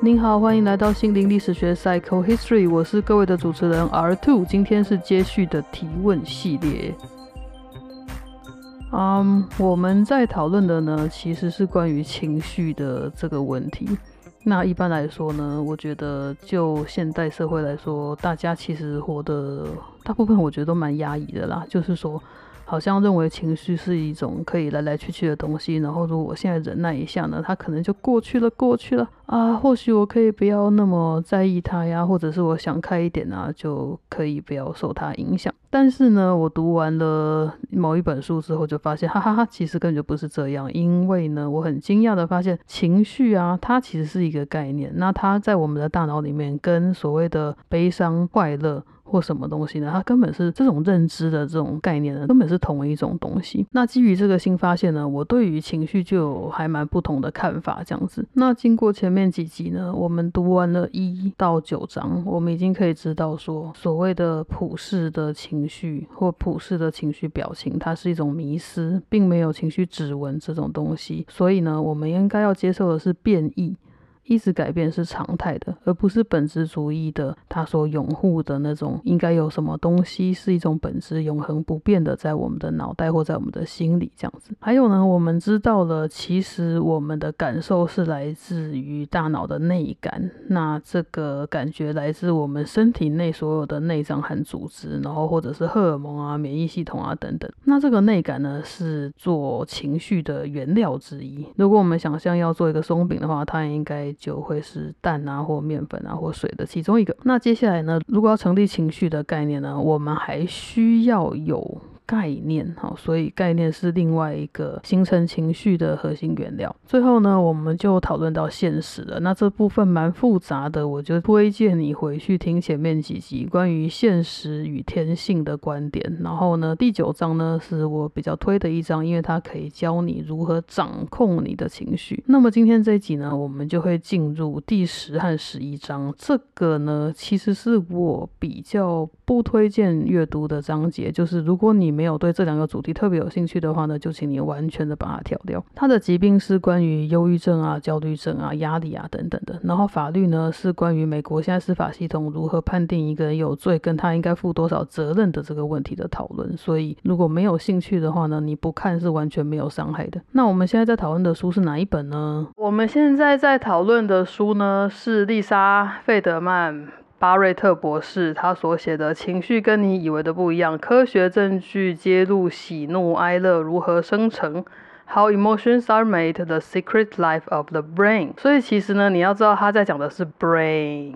您好，欢迎来到心灵历史学 Psycho History，我是各位的主持人 R Two，今天是接续的提问系列。嗯，我们在讨论的呢，其实是关于情绪的这个问题。那一般来说呢，我觉得就现代社会来说，大家其实活的大部分，我觉得都蛮压抑的啦，就是说。好像认为情绪是一种可以来来去去的东西，然后如果我现在忍耐一下呢，它可能就过去了，过去了啊。或许我可以不要那么在意它呀，或者是我想开一点啊，就可以不要受它影响。但是呢，我读完了某一本书之后，就发现，哈哈哈，其实根本就不是这样。因为呢，我很惊讶的发现，情绪啊，它其实是一个概念，那它在我们的大脑里面，跟所谓的悲伤、快乐。或什么东西呢？它根本是这种认知的这种概念呢，根本是同一种东西。那基于这个新发现呢，我对于情绪就有还蛮不同的看法。这样子，那经过前面几集呢，我们读完了一到九章，我们已经可以知道说，所谓的普世的情绪或普世的情绪表情，它是一种迷失，并没有情绪指纹这种东西。所以呢，我们应该要接受的是变异。一直改变是常态的，而不是本质主义的他所拥护的那种应该有什么东西是一种本质永恒不变的，在我们的脑袋或在我们的心里这样子。还有呢，我们知道了，其实我们的感受是来自于大脑的内感，那这个感觉来自我们身体内所有的内脏和组织，然后或者是荷尔蒙啊、免疫系统啊等等。那这个内感呢，是做情绪的原料之一。如果我们想象要做一个松饼的话，它应该就会是蛋啊，或面粉啊，或水的其中一个。那接下来呢，如果要成立情绪的概念呢，我们还需要有。概念好，所以概念是另外一个形成情绪的核心原料。最后呢，我们就讨论到现实了。那这部分蛮复杂的，我就推荐你回去听前面几集关于现实与天性的观点。然后呢，第九章呢是我比较推的一章，因为它可以教你如何掌控你的情绪。那么今天这一集呢，我们就会进入第十和十一章。这个呢，其实是我比较不推荐阅读的章节，就是如果你没有对这两个主题特别有兴趣的话呢，就请你完全的把它跳掉。他的疾病是关于忧郁症啊、焦虑症啊、压力啊等等的。然后法律呢是关于美国现在司法系统如何判定一个人有罪，跟他应该负多少责任的这个问题的讨论。所以如果没有兴趣的话呢，你不看是完全没有伤害的。那我们现在在讨论的书是哪一本呢？我们现在在讨论的书呢是丽莎·费德曼。巴瑞特博士他所写的情绪跟你以为的不一样，科学证据揭露喜怒哀乐如何生成，How emotions are made: the secret life of the brain。所以其实呢，你要知道他在讲的是 brain。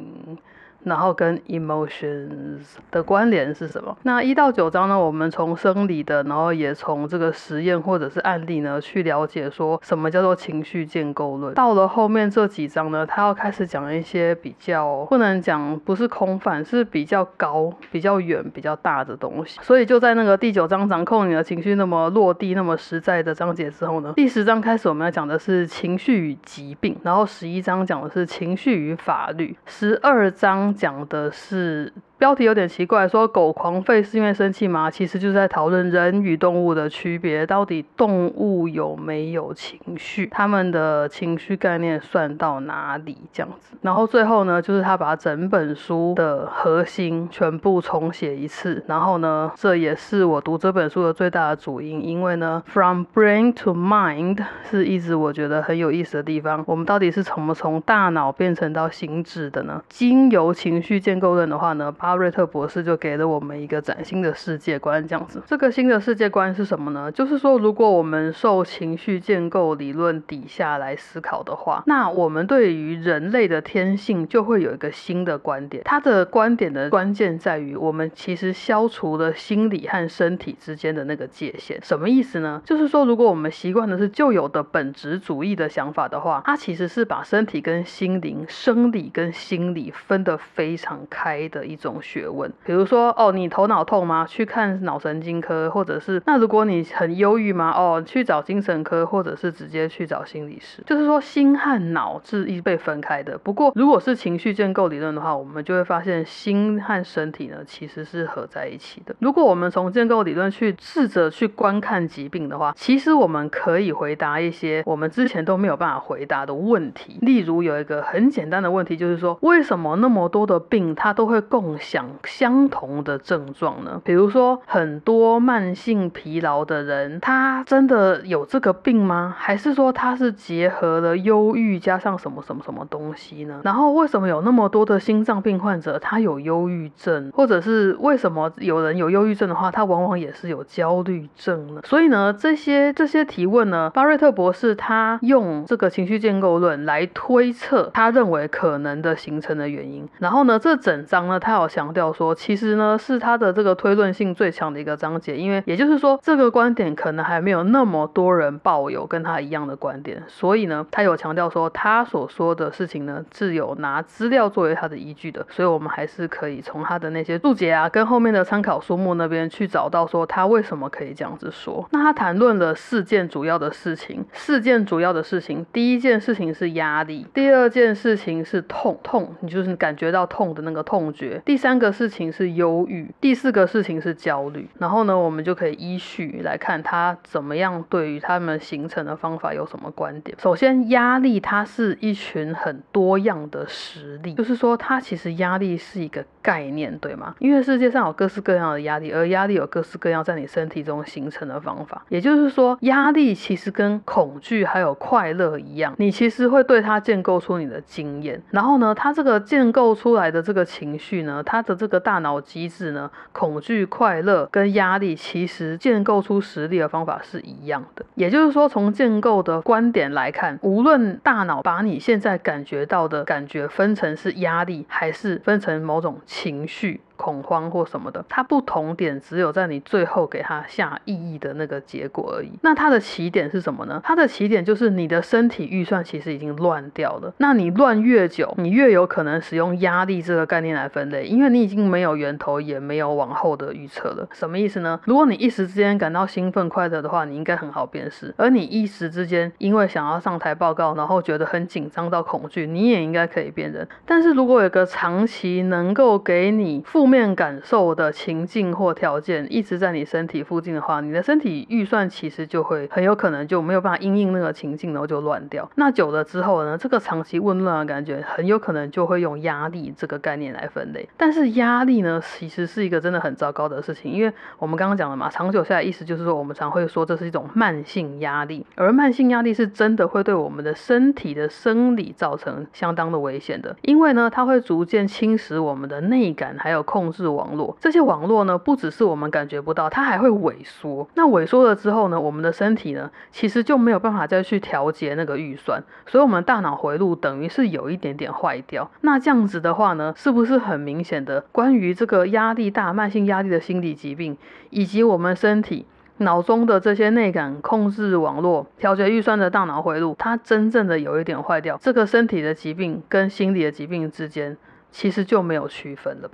然后跟 emotions 的关联是什么？那一到九章呢？我们从生理的，然后也从这个实验或者是案例呢，去了解说什么叫做情绪建构论。到了后面这几章呢，他要开始讲一些比较不能讲不是空泛，是比较高、比较远、比较大的东西。所以就在那个第九章掌控你的情绪那么落地、那么实在的章节之后呢，第十章开始我们要讲的是情绪与疾病，然后十一章讲的是情绪与法律，十二章。讲的是。标题有点奇怪，说狗狂吠是因为生气吗？其实就是在讨论人与动物的区别，到底动物有没有情绪，他们的情绪概念算到哪里这样子。然后最后呢，就是他把整本书的核心全部重写一次。然后呢，这也是我读这本书的最大的主因，因为呢，From Brain to Mind 是一直我觉得很有意思的地方。我们到底是怎么从大脑变成到心智的呢？经由情绪建构论的话呢，把阿瑞特博士就给了我们一个崭新的世界观，这样子。这个新的世界观是什么呢？就是说，如果我们受情绪建构理论底下来思考的话，那我们对于人类的天性就会有一个新的观点。他的观点的关键在于，我们其实消除了心理和身体之间的那个界限。什么意思呢？就是说，如果我们习惯的是旧有的本质主义的想法的话，它其实是把身体跟心灵、生理跟心理分得非常开的一种。种学问。比如说，哦，你头脑痛吗？去看脑神经科，或者是那如果你很忧郁吗？哦，去找精神科，或者是直接去找心理师。就是说，心和脑是一被分开的。不过，如果是情绪建构理论的话，我们就会发现心和身体呢其实是合在一起的。如果我们从建构理论去试着去观看疾病的话，其实我们可以回答一些我们之前都没有办法回答的问题。例如，有一个很简单的问题，就是说，为什么那么多的病它都会共想相同的症状呢？比如说，很多慢性疲劳的人，他真的有这个病吗？还是说他是结合了忧郁加上什么什么什么东西呢？然后，为什么有那么多的心脏病患者他有忧郁症，或者是为什么有人有忧郁症的话，他往往也是有焦虑症呢？所以呢，这些这些提问呢，巴瑞特博士他用这个情绪建构论来推测他认为可能的形成的原因。然后呢，这整章呢，他有强调说，其实呢是他的这个推论性最强的一个章节，因为也就是说，这个观点可能还没有那么多人抱有跟他一样的观点，所以呢，他有强调说，他所说的事情呢是有拿资料作为他的依据的，所以我们还是可以从他的那些注解啊，跟后面的参考书目那边去找到说他为什么可以这样子说。那他谈论了四件主要的事情，四件主要的事情，第一件事情是压力，第二件事情是痛痛，你就是感觉到痛的那个痛觉，第三个事情是忧郁，第四个事情是焦虑。然后呢，我们就可以依序来看他怎么样对于他们形成的方法有什么观点。首先，压力它是一群很多样的实力，就是说它其实压力是一个概念，对吗？因为世界上有各式各样的压力，而压力有各式各样在你身体中形成的方法。也就是说，压力其实跟恐惧还有快乐一样，你其实会对它建构出你的经验。然后呢，它这个建构出来的这个情绪呢，它他的这个大脑机制呢，恐惧、快乐跟压力，其实建构出实力的方法是一样的。也就是说，从建构的观点来看，无论大脑把你现在感觉到的感觉分成是压力，还是分成某种情绪。恐慌或什么的，它不同点只有在你最后给它下意义的那个结果而已。那它的起点是什么呢？它的起点就是你的身体预算其实已经乱掉了。那你乱越久，你越有可能使用压力这个概念来分类，因为你已经没有源头，也没有往后的预测了。什么意思呢？如果你一时之间感到兴奋快乐的话，你应该很好辨识；而你一时之间因为想要上台报告，然后觉得很紧张到恐惧，你也应该可以辨认。但是如果有个长期能够给你负面面感受的情境或条件一直在你身体附近的话，你的身体预算其实就会很有可能就没有办法应应那个情境，然后就乱掉。那久了之后呢，这个长期混乱的感觉很有可能就会用压力这个概念来分类。但是压力呢，其实是一个真的很糟糕的事情，因为我们刚刚讲了嘛，长久下来意思就是说，我们常会说这是一种慢性压力，而慢性压力是真的会对我们的身体的生理造成相当的危险的，因为呢，它会逐渐侵蚀我们的内感，还有控控制网络。这些网络呢，不只是我们感觉不到，它还会萎缩。那萎缩了之后呢，我们的身体呢，其实就没有办法再去调节那个预算，所以我们大脑回路等于是有一点点坏掉。那这样子的话呢，是不是很明显的关于这个压力大、慢性压力的心理疾病，以及我们身体脑中的这些内感控制网络、调节预算的大脑回路，它真正的有一点坏掉，这个身体的疾病跟心理的疾病之间，其实就没有区分了。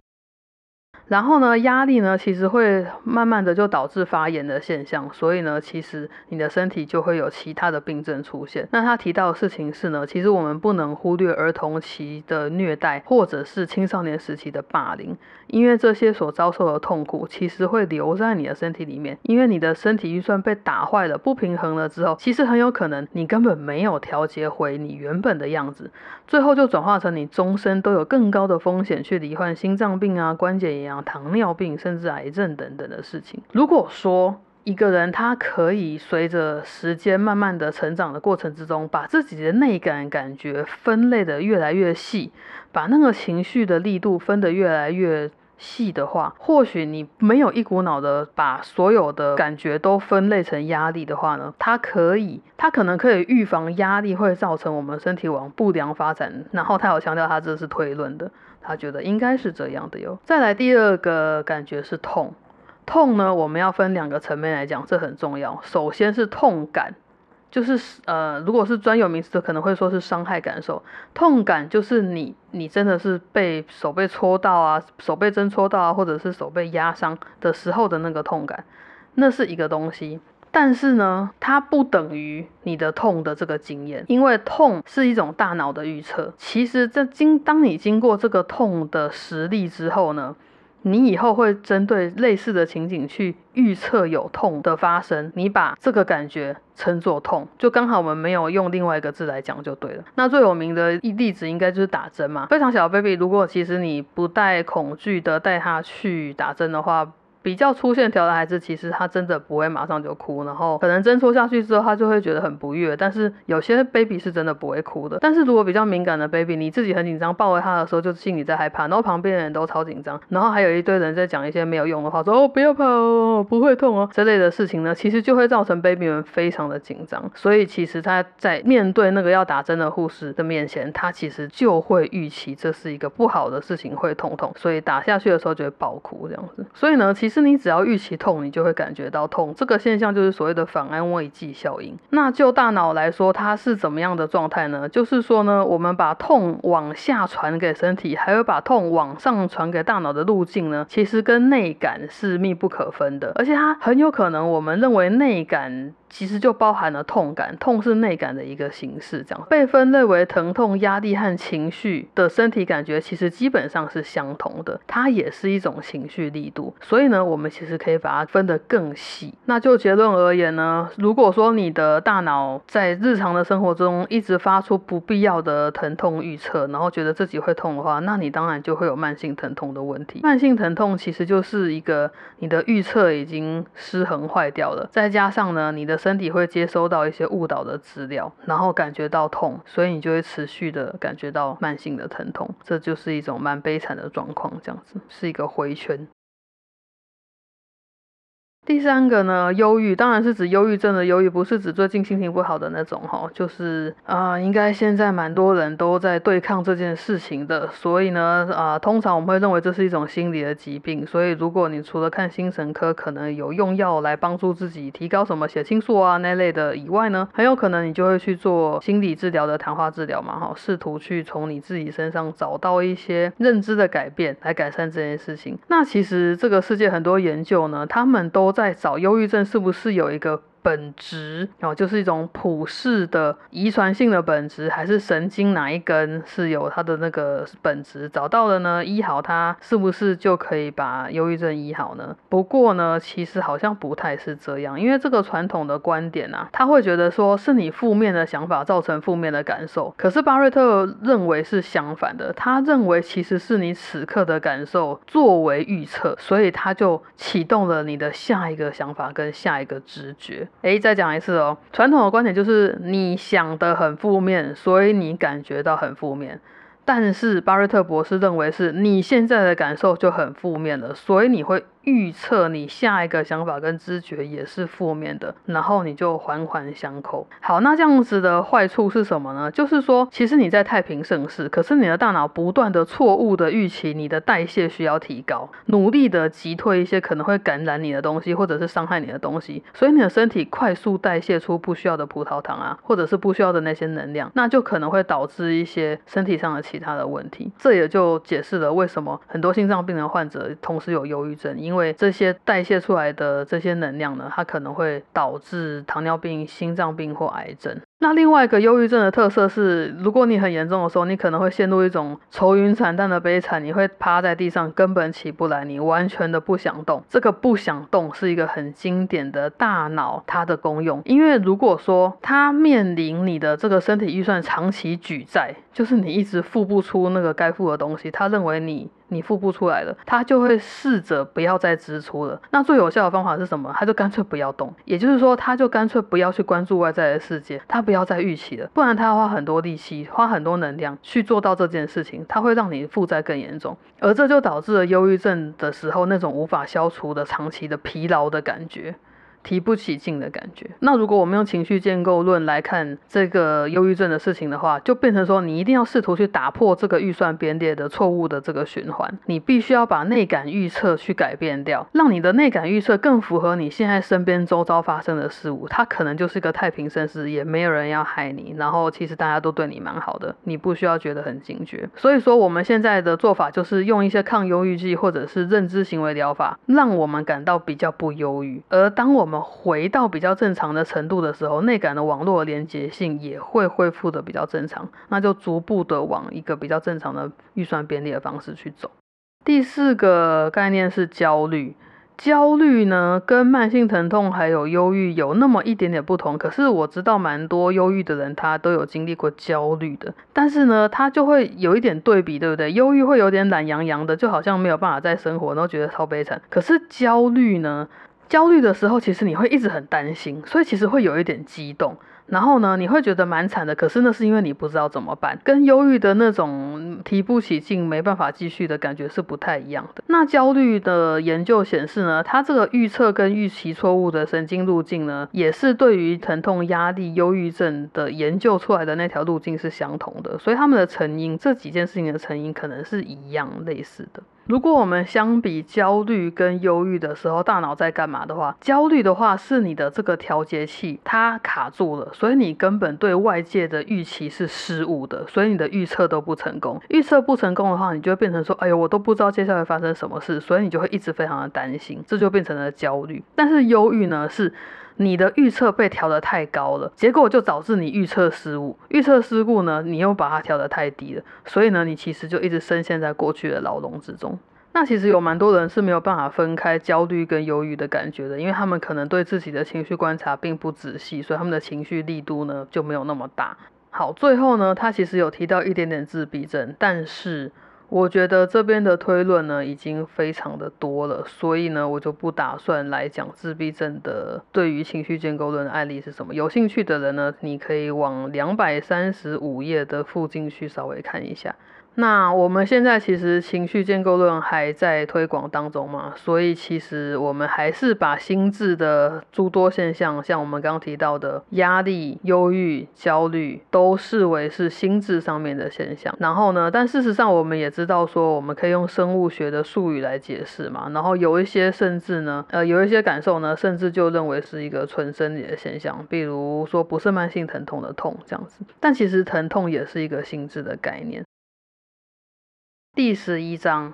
然后呢，压力呢，其实会慢慢的就导致发炎的现象，所以呢，其实你的身体就会有其他的病症出现。那他提到的事情是呢，其实我们不能忽略儿童期的虐待，或者是青少年时期的霸凌，因为这些所遭受的痛苦，其实会留在你的身体里面。因为你的身体预算被打坏了、不平衡了之后，其实很有可能你根本没有调节回你原本的样子，最后就转化成你终身都有更高的风险去罹患心脏病啊、关节炎啊。糖尿病甚至癌症等等的事情。如果说一个人他可以随着时间慢慢的成长的过程之中，把自己的内感感觉分类的越来越细，把那个情绪的力度分得越来越细的话，或许你没有一股脑的把所有的感觉都分类成压力的话呢，它可以，它可能可以预防压力会造成我们身体往不良发展。然后他有强调，他这是推论的。他觉得应该是这样的哟。再来第二个感觉是痛，痛呢，我们要分两个层面来讲，这很重要。首先是痛感，就是呃，如果是专有名词的，可能会说是伤害感受。痛感就是你你真的是被手被戳到啊，手被针戳到啊，或者是手被压伤的时候的那个痛感，那是一个东西。但是呢，它不等于你的痛的这个经验，因为痛是一种大脑的预测。其实这经当你经过这个痛的实例之后呢，你以后会针对类似的情景去预测有痛的发生，你把这个感觉称作痛，就刚好我们没有用另外一个字来讲就对了。那最有名的一例子应该就是打针嘛，非常小的 baby，如果其实你不带恐惧的带他去打针的话。比较粗线条的孩子，其实他真的不会马上就哭，然后可能针戳下去之后，他就会觉得很不悦。但是有些 baby 是真的不会哭的。但是如果比较敏感的 baby，你自己很紧张，抱回他的时候就心里在害怕，然后旁边的人都超紧张，然后还有一堆人在讲一些没有用的话，说哦不要跑哦，不会痛哦，这类的事情呢，其实就会造成 baby 们非常的紧张。所以其实他在面对那个要打针的护士的面前，他其实就会预期这是一个不好的事情，会痛痛，所以打下去的时候就会爆哭这样子。所以呢，其实。你只要预期痛，你就会感觉到痛。这个现象就是所谓的反安慰剂效应。那就大脑来说，它是怎么样的状态呢？就是说呢，我们把痛往下传给身体，还有把痛往上传给大脑的路径呢，其实跟内感是密不可分的。而且它很有可能，我们认为内感。其实就包含了痛感，痛是内感的一个形式，这样被分类为疼痛、压力和情绪的身体感觉，其实基本上是相同的，它也是一种情绪力度。所以呢，我们其实可以把它分得更细。那就结论而言呢，如果说你的大脑在日常的生活中一直发出不必要的疼痛预测，然后觉得自己会痛的话，那你当然就会有慢性疼痛的问题。慢性疼痛其实就是一个你的预测已经失衡坏掉了，再加上呢，你的身体会接收到一些误导的资料，然后感觉到痛，所以你就会持续的感觉到慢性的疼痛，这就是一种蛮悲惨的状况，这样子是一个回圈。第三个呢，忧郁当然是指忧郁症的忧郁，不是指最近心情不好的那种哈，就是啊，应该现在蛮多人都在对抗这件事情的，所以呢，啊，通常我们会认为这是一种心理的疾病，所以如果你除了看精神科，可能有用药来帮助自己提高什么血清素啊那类的以外呢，很有可能你就会去做心理治疗的谈话治疗嘛哈，试图去从你自己身上找到一些认知的改变来改善这件事情。那其实这个世界很多研究呢，他们都。在找忧郁症是不是有一个？本质哦，就是一种普世的遗传性的本质，还是神经哪一根是有它的那个本质？找到了呢，医好它是不是就可以把忧郁症医好呢？不过呢，其实好像不太是这样，因为这个传统的观点啊，他会觉得说是你负面的想法造成负面的感受。可是巴瑞特认为是相反的，他认为其实是你此刻的感受作为预测，所以他就启动了你的下一个想法跟下一个直觉。哎，再讲一次哦。传统的观点就是你想的很负面，所以你感觉到很负面。但是巴瑞特博士认为是你现在的感受就很负面了，所以你会。预测你下一个想法跟知觉也是负面的，然后你就环环相扣。好，那这样子的坏处是什么呢？就是说，其实你在太平盛世，可是你的大脑不断的错误的预期你的代谢需要提高，努力的击退一些可能会感染你的东西或者是伤害你的东西，所以你的身体快速代谢出不需要的葡萄糖啊，或者是不需要的那些能量，那就可能会导致一些身体上的其他的问题。这也就解释了为什么很多心脏病人患者同时有忧郁症，因为为这些代谢出来的这些能量呢，它可能会导致糖尿病、心脏病或癌症。那另外一个忧郁症的特色是，如果你很严重的时候，你可能会陷入一种愁云惨淡的悲惨，你会趴在地上根本起不来，你完全的不想动。这个不想动是一个很经典的大脑它的功用，因为如果说它面临你的这个身体预算长期举债，就是你一直付不出那个该付的东西，他认为你你付不出来了，他就会试着不要再支出了。那最有效的方法是什么？他就干脆不要动，也就是说，他就干脆不要去关注外在的世界，他。不要再预期了，不然他要花很多力气、花很多能量去做到这件事情，他会让你负债更严重，而这就导致了忧郁症的时候那种无法消除的长期的疲劳的感觉。提不起劲的感觉。那如果我们用情绪建构论来看这个忧郁症的事情的话，就变成说你一定要试图去打破这个预算编列的错误的这个循环，你必须要把内感预测去改变掉，让你的内感预测更符合你现在身边周遭发生的事物。它可能就是个太平盛世，也没有人要害你，然后其实大家都对你蛮好的，你不需要觉得很警觉。所以说我们现在的做法就是用一些抗忧郁剂或者是认知行为疗法，让我们感到比较不忧郁。而当我们回到比较正常的程度的时候，内感的网络连接性也会恢复的比较正常，那就逐步的往一个比较正常的预算便利的方式去走。第四个概念是焦虑。焦虑呢，跟慢性疼痛还有忧郁有那么一点点不同。可是我知道蛮多忧郁的人，他都有经历过焦虑的。但是呢，他就会有一点对比，对不对？忧郁会有点懒洋洋的，就好像没有办法再生活，然后觉得超悲惨。可是焦虑呢，焦虑的时候，其实你会一直很担心，所以其实会有一点激动。然后呢，你会觉得蛮惨的，可是那是因为你不知道怎么办，跟忧郁的那种提不起劲、没办法继续的感觉是不太一样的。那焦虑的研究显示呢，它这个预测跟预期错误的神经路径呢，也是对于疼痛、压力、忧郁症的研究出来的那条路径是相同的，所以他们的成因，这几件事情的成因可能是一样类似的。如果我们相比焦虑跟忧郁的时候，大脑在干嘛的话，焦虑的话是你的这个调节器它卡住了，所以你根本对外界的预期是失误的，所以你的预测都不成功。预测不成功的话，你就会变成说，哎呦，我都不知道接下来发生什么事，所以你就会一直非常的担心，这就变成了焦虑。但是忧郁呢是。你的预测被调得太高了，结果就导致你预测失误。预测失误呢，你又把它调得太低了，所以呢，你其实就一直深陷在过去的牢笼之中。那其实有蛮多人是没有办法分开焦虑跟忧郁的感觉的，因为他们可能对自己的情绪观察并不仔细，所以他们的情绪力度呢就没有那么大。好，最后呢，他其实有提到一点点自闭症，但是。我觉得这边的推论呢已经非常的多了，所以呢我就不打算来讲自闭症的对于情绪建构论的案例是什么。有兴趣的人呢，你可以往两百三十五页的附近去稍微看一下。那我们现在其实情绪建构论还在推广当中嘛，所以其实我们还是把心智的诸多现象，像我们刚刚提到的压力、忧郁、焦虑，都视为是心智上面的现象。然后呢，但事实上我们也知道说，我们可以用生物学的术语来解释嘛。然后有一些甚至呢，呃，有一些感受呢，甚至就认为是一个纯生理的现象，比如说不是慢性疼痛的痛这样子。但其实疼痛也是一个心智的概念。第十一章，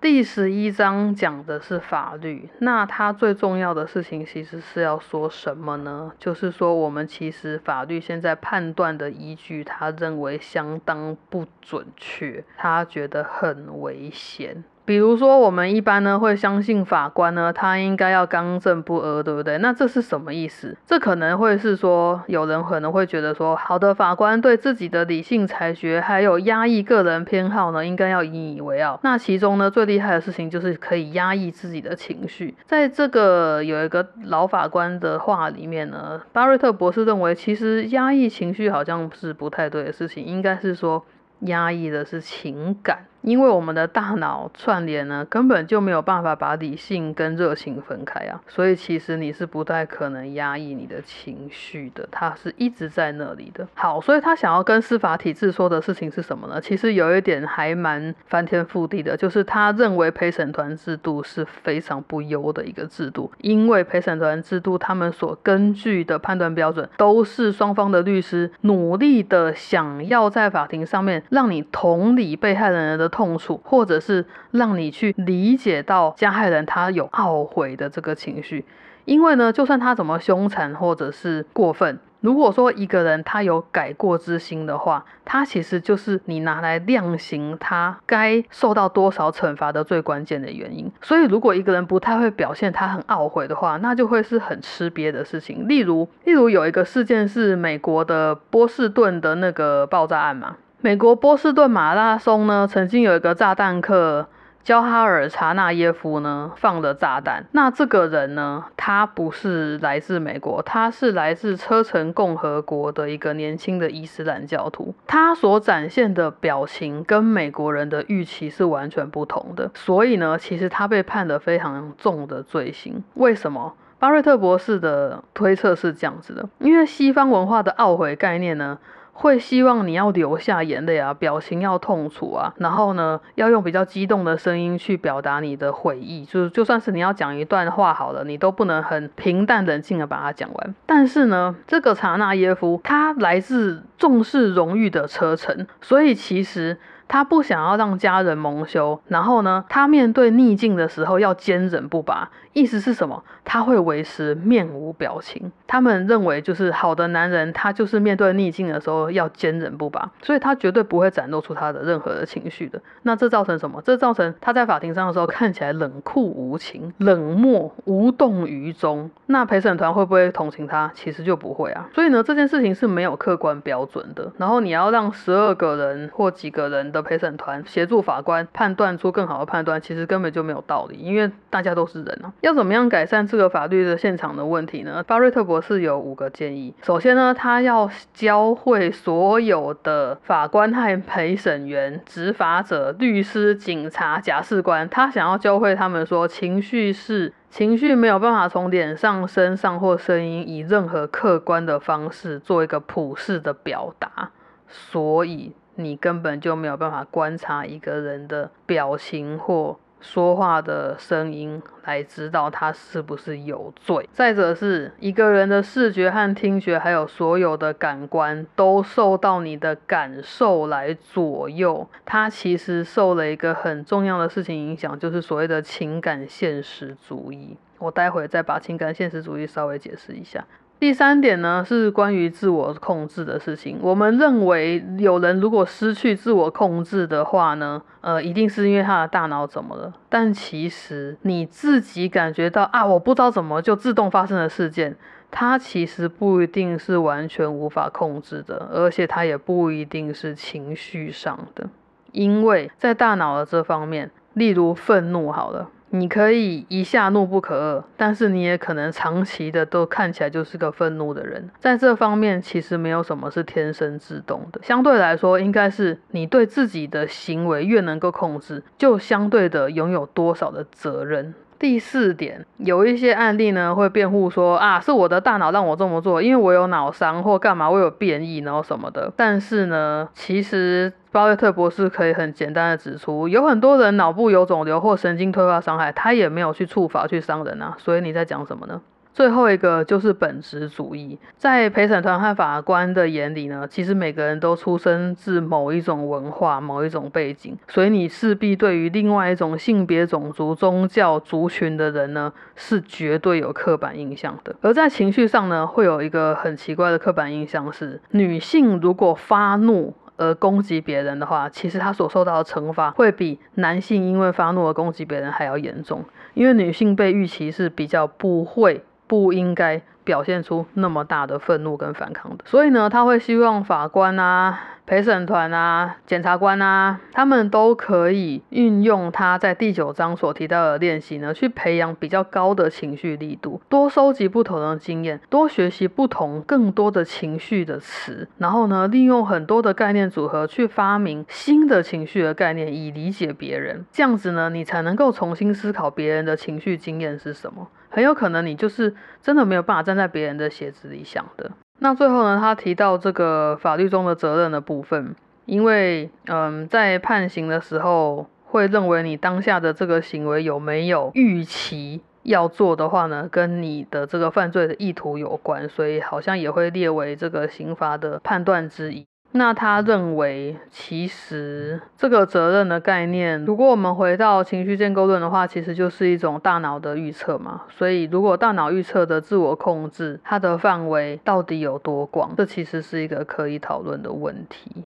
第十一章讲的是法律。那它最重要的事情其实是要说什么呢？就是说，我们其实法律现在判断的依据，他认为相当不准确，他觉得很危险。比如说，我们一般呢会相信法官呢，他应该要刚正不阿，对不对？那这是什么意思？这可能会是说，有人可能会觉得说，好的法官对自己的理性裁决，还有压抑个人偏好呢，应该要引以为傲。那其中呢，最厉害的事情就是可以压抑自己的情绪。在这个有一个老法官的话里面呢，巴瑞特博士认为，其实压抑情绪好像是不太对的事情，应该是说压抑的是情感。因为我们的大脑串联呢，根本就没有办法把理性跟热情分开啊，所以其实你是不太可能压抑你的情绪的，它是一直在那里的。好，所以他想要跟司法体制说的事情是什么呢？其实有一点还蛮翻天覆地的，就是他认为陪审团制度是非常不优的一个制度，因为陪审团制度他们所根据的判断标准都是双方的律师努力的想要在法庭上面让你同理被害人的。痛楚，或者是让你去理解到加害人他有懊悔的这个情绪，因为呢，就算他怎么凶残或者是过分，如果说一个人他有改过之心的话，他其实就是你拿来量刑他该受到多少惩罚的最关键的原因。所以，如果一个人不太会表现他很懊悔的话，那就会是很吃瘪的事情。例如，例如有一个事件是美国的波士顿的那个爆炸案嘛。美国波士顿马拉松呢，曾经有一个炸弹客焦哈尔查纳耶夫呢放了炸弹。那这个人呢，他不是来自美国，他是来自车臣共和国的一个年轻的伊斯兰教徒。他所展现的表情跟美国人的预期是完全不同的，所以呢，其实他被判了非常重的罪行。为什么？巴瑞特博士的推测是这样子的，因为西方文化的懊悔概念呢。会希望你要流下眼泪啊，表情要痛楚啊，然后呢，要用比较激动的声音去表达你的悔意，就是就算是你要讲一段话好了，你都不能很平淡冷静的把它讲完。但是呢，这个查纳耶夫他来自重视荣誉的车臣，所以其实。他不想要让家人蒙羞，然后呢，他面对逆境的时候要坚忍不拔。意思是什么？他会维持面无表情。他们认为，就是好的男人，他就是面对逆境的时候要坚忍不拔，所以他绝对不会展露出他的任何的情绪的。那这造成什么？这造成他在法庭上的时候看起来冷酷无情、冷漠无动于衷。那陪审团会不会同情他？其实就不会啊。所以呢，这件事情是没有客观标准的。然后你要让十二个人或几个人的。陪审团协助法官判断出更好的判断，其实根本就没有道理，因为大家都是人啊。要怎么样改善这个法律的现场的问题呢？巴瑞特博士有五个建议。首先呢，他要教会所有的法官和陪审员、执法者、律师、警察、假释官，他想要教会他们说，情绪是情绪没有办法从脸上、身上或声音以任何客观的方式做一个普世的表达，所以。你根本就没有办法观察一个人的表情或说话的声音来知道他是不是有罪。再者是一个人的视觉和听觉，还有所有的感官都受到你的感受来左右。他其实受了一个很重要的事情影响，就是所谓的情感现实主义。我待会再把情感现实主义稍微解释一下。第三点呢，是关于自我控制的事情。我们认为，有人如果失去自我控制的话呢，呃，一定是因为他的大脑怎么了？但其实你自己感觉到啊，我不知道怎么就自动发生的事件，它其实不一定是完全无法控制的，而且它也不一定是情绪上的，因为在大脑的这方面，例如愤怒，好了。你可以一下怒不可遏，但是你也可能长期的都看起来就是个愤怒的人。在这方面，其实没有什么是天生自动的。相对来说，应该是你对自己的行为越能够控制，就相对的拥有多少的责任。第四点，有一些案例呢会辩护说啊，是我的大脑让我这么做，因为我有脑伤或干嘛，我有变异，然后什么的。但是呢，其实巴瑞特博士可以很简单的指出，有很多人脑部有肿瘤或神经退化伤害，他也没有去触法去伤人啊。所以你在讲什么呢？最后一个就是本质主义，在陪审团和法官的眼里呢，其实每个人都出生自某一种文化、某一种背景，所以你势必对于另外一种性别、种族、宗教、族群的人呢，是绝对有刻板印象的。而在情绪上呢，会有一个很奇怪的刻板印象是，女性如果发怒而攻击别人的话，其实他所受到的惩罚会比男性因为发怒而攻击别人还要严重，因为女性被预期是比较不会。不应该表现出那么大的愤怒跟反抗的，所以呢，他会希望法官啊、陪审团啊、检察官啊，他们都可以运用他在第九章所提到的练习呢，去培养比较高的情绪力度，多收集不同的经验，多学习不同更多的情绪的词，然后呢，利用很多的概念组合去发明新的情绪的概念，以理解别人。这样子呢，你才能够重新思考别人的情绪经验是什么。很有可能你就是真的没有办法站在别人的鞋子里想的。那最后呢，他提到这个法律中的责任的部分，因为嗯，在判刑的时候会认为你当下的这个行为有没有预期要做的话呢，跟你的这个犯罪的意图有关，所以好像也会列为这个刑罚的判断之一。那他认为，其实这个责任的概念，如果我们回到情绪建构论的话，其实就是一种大脑的预测嘛。所以，如果大脑预测的自我控制，它的范围到底有多广，这其实是一个可以讨论的问题。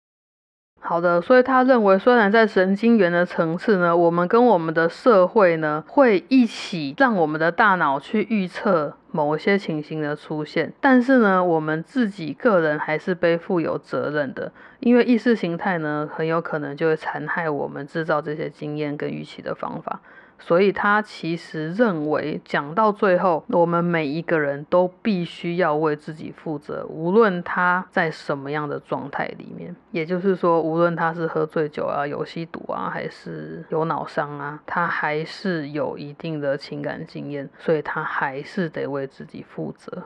好的，所以他认为，虽然在神经元的层次呢，我们跟我们的社会呢，会一起让我们的大脑去预测某些情形的出现，但是呢，我们自己个人还是背负有责任的，因为意识形态呢，很有可能就会残害我们制造这些经验跟预期的方法。所以他其实认为，讲到最后，我们每一个人都必须要为自己负责，无论他在什么样的状态里面。也就是说，无论他是喝醉酒啊、有吸毒啊，还是有脑伤啊，他还是有一定的情感经验，所以他还是得为。自己负责。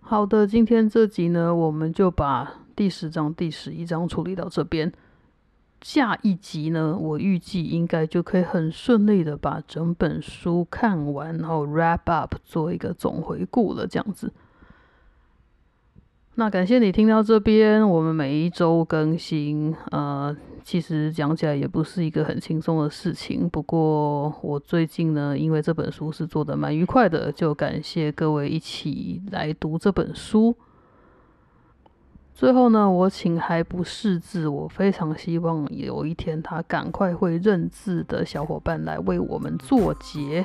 好的，今天这集呢，我们就把第十章、第十一章处理到这边。下一集呢，我预计应该就可以很顺利的把整本书看完，然后 wrap up 做一个总回顾了，这样子。那感谢你听到这边，我们每一周更新，呃，其实讲起来也不是一个很轻松的事情。不过我最近呢，因为这本书是做的蛮愉快的，就感谢各位一起来读这本书。最后呢，我请还不识字，我非常希望有一天他赶快会认字的小伙伴来为我们作结。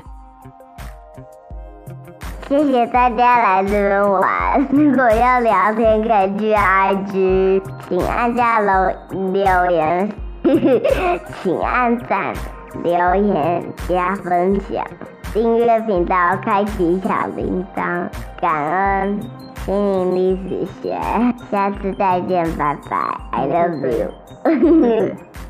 谢谢大家来这边玩。如果要聊天，可以去 IG，请按下楼留言，请按赞、留言、加分享、订阅频道、开启小铃铛，感恩心灵历史学。下次再见，拜拜，I love you。